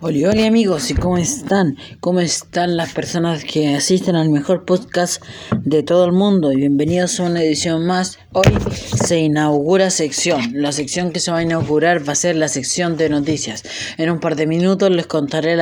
Hola, hola amigos, ¿y cómo están? ¿Cómo están las personas que asisten al mejor podcast de todo el mundo? Y bienvenidos a una edición más. Hoy se inaugura sección. La sección que se va a inaugurar va a ser la sección de noticias. En un par de minutos les contaré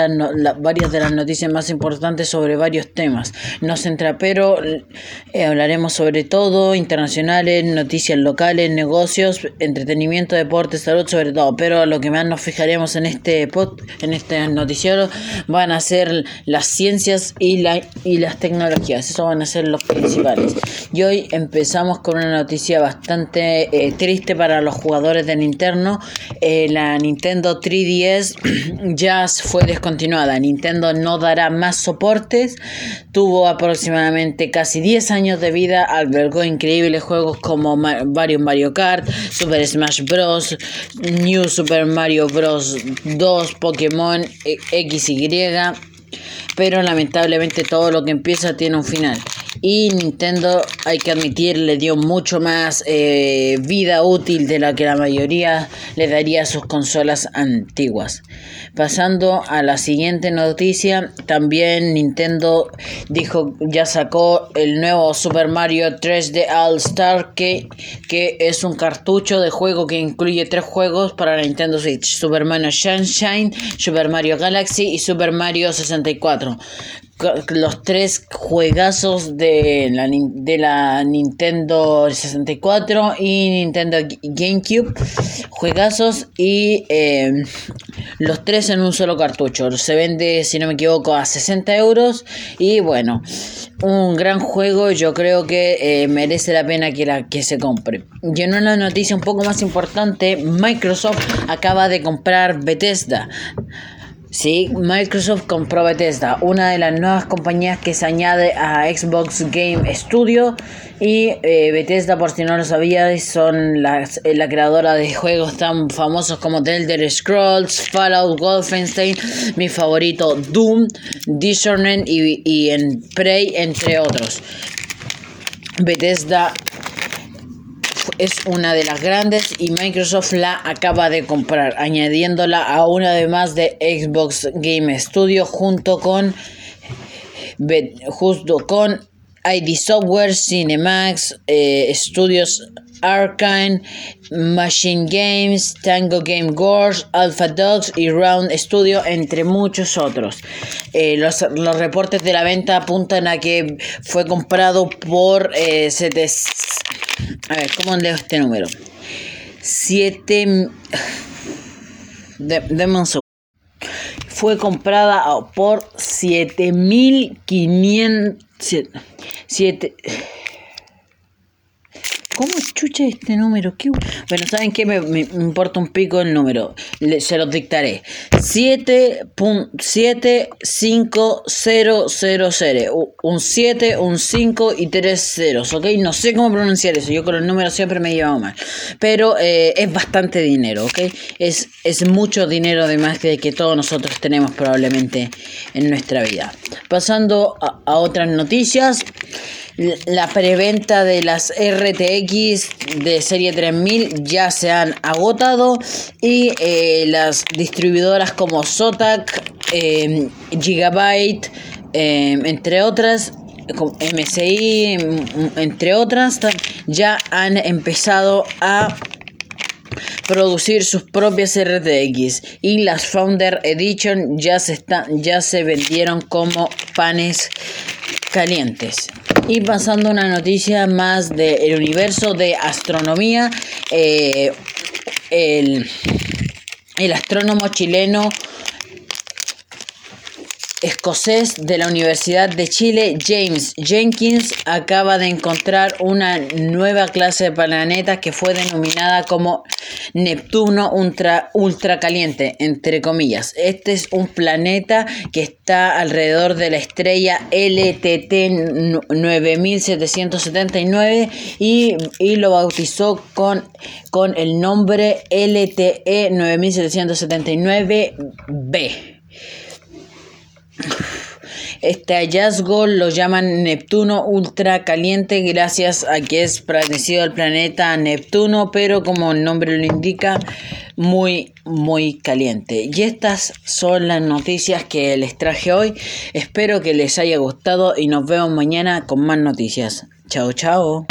varias de las noticias más importantes sobre varios temas. No centra, pero eh, hablaremos sobre todo, internacionales, noticias locales, negocios, entretenimiento, deporte, salud, sobre todo. Pero lo que más nos fijaremos en este podcast en este noticiero van a ser las ciencias y, la, y las tecnologías. Eso van a ser los principales. Y hoy empezamos con una noticia bastante eh, triste para los jugadores de Nintendo. Eh, la Nintendo 3DS ya fue descontinuada. Nintendo no dará más soportes. Tuvo aproximadamente casi 10 años de vida. Albergó increíbles juegos como varios Mario Kart, Super Smash Bros., New Super Mario Bros. 2, Pokémon XY, pero lamentablemente todo lo que empieza tiene un final. Y Nintendo, hay que admitir, le dio mucho más eh, vida útil de la que la mayoría le daría a sus consolas antiguas. Pasando a la siguiente noticia, también Nintendo dijo ya sacó el nuevo Super Mario 3D All Star que, que es un cartucho de juego que incluye tres juegos para la Nintendo Switch: Super Mario Sunshine, Super Mario Galaxy y Super Mario 64 los tres juegazos de la, de la Nintendo 64 y Nintendo GameCube. Juegazos y eh, los tres en un solo cartucho. Se vende, si no me equivoco, a 60 euros. Y bueno, un gran juego. Yo creo que eh, merece la pena que, la, que se compre. Y en una noticia un poco más importante, Microsoft acaba de comprar Bethesda. Sí, Microsoft compró Bethesda, una de las nuevas compañías que se añade a Xbox Game Studio. Y eh, Bethesda, por si no lo sabías, son la, eh, la creadora de juegos tan famosos como The Elder Scrolls, Fallout, Wolfenstein, mi favorito Doom, Dishonored y, y en Prey, entre otros. Bethesda es una de las grandes y Microsoft la acaba de comprar, añadiéndola a una de más de Xbox Game Studio junto con justo con ID Software, Cinemax, eh, Studios Arkane, Machine Games, Tango Game Wars, Alpha Dogs y Round Studio, entre muchos otros. Eh, los, reportes de la venta apuntan a que fue comprado por eh, a ver, ¿cómo leo este número? 7. De, Fue comprada por 7500. 7. ¿Cómo chucha este número? Bueno, ¿saben qué? Me, importa un pico el número. se los dictaré. 7.75000. Un 7, un 5 y 3 ceros, ¿ok? No sé cómo pronunciar eso. Yo con el número siempre me he llevado mal. Pero eh, es bastante dinero, ¿ok? Es, es mucho dinero además de que todos nosotros tenemos probablemente en nuestra vida. Pasando a otras noticias la preventa de las RTX de serie 3000 ya se han agotado y eh, las distribuidoras como Zotac, eh, Gigabyte, eh, entre otras, MSI, entre otras, ya han empezado a producir sus propias RTX y las Founder Edition ya se están ya se vendieron como panes calientes. Y pasando una noticia más del universo de astronomía, eh, el, el astrónomo chileno escocés de la Universidad de Chile, James Jenkins, acaba de encontrar una nueva clase de planeta que fue denominada como Neptuno ultra, ultracaliente, entre comillas. Este es un planeta que está alrededor de la estrella LTT 9779 y, y lo bautizó con, con el nombre LTE 9779b. Este hallazgo lo llaman Neptuno ultra caliente gracias a que es parecido al planeta Neptuno, pero como el nombre lo indica, muy, muy caliente. Y estas son las noticias que les traje hoy. Espero que les haya gustado y nos vemos mañana con más noticias. Chao, chao.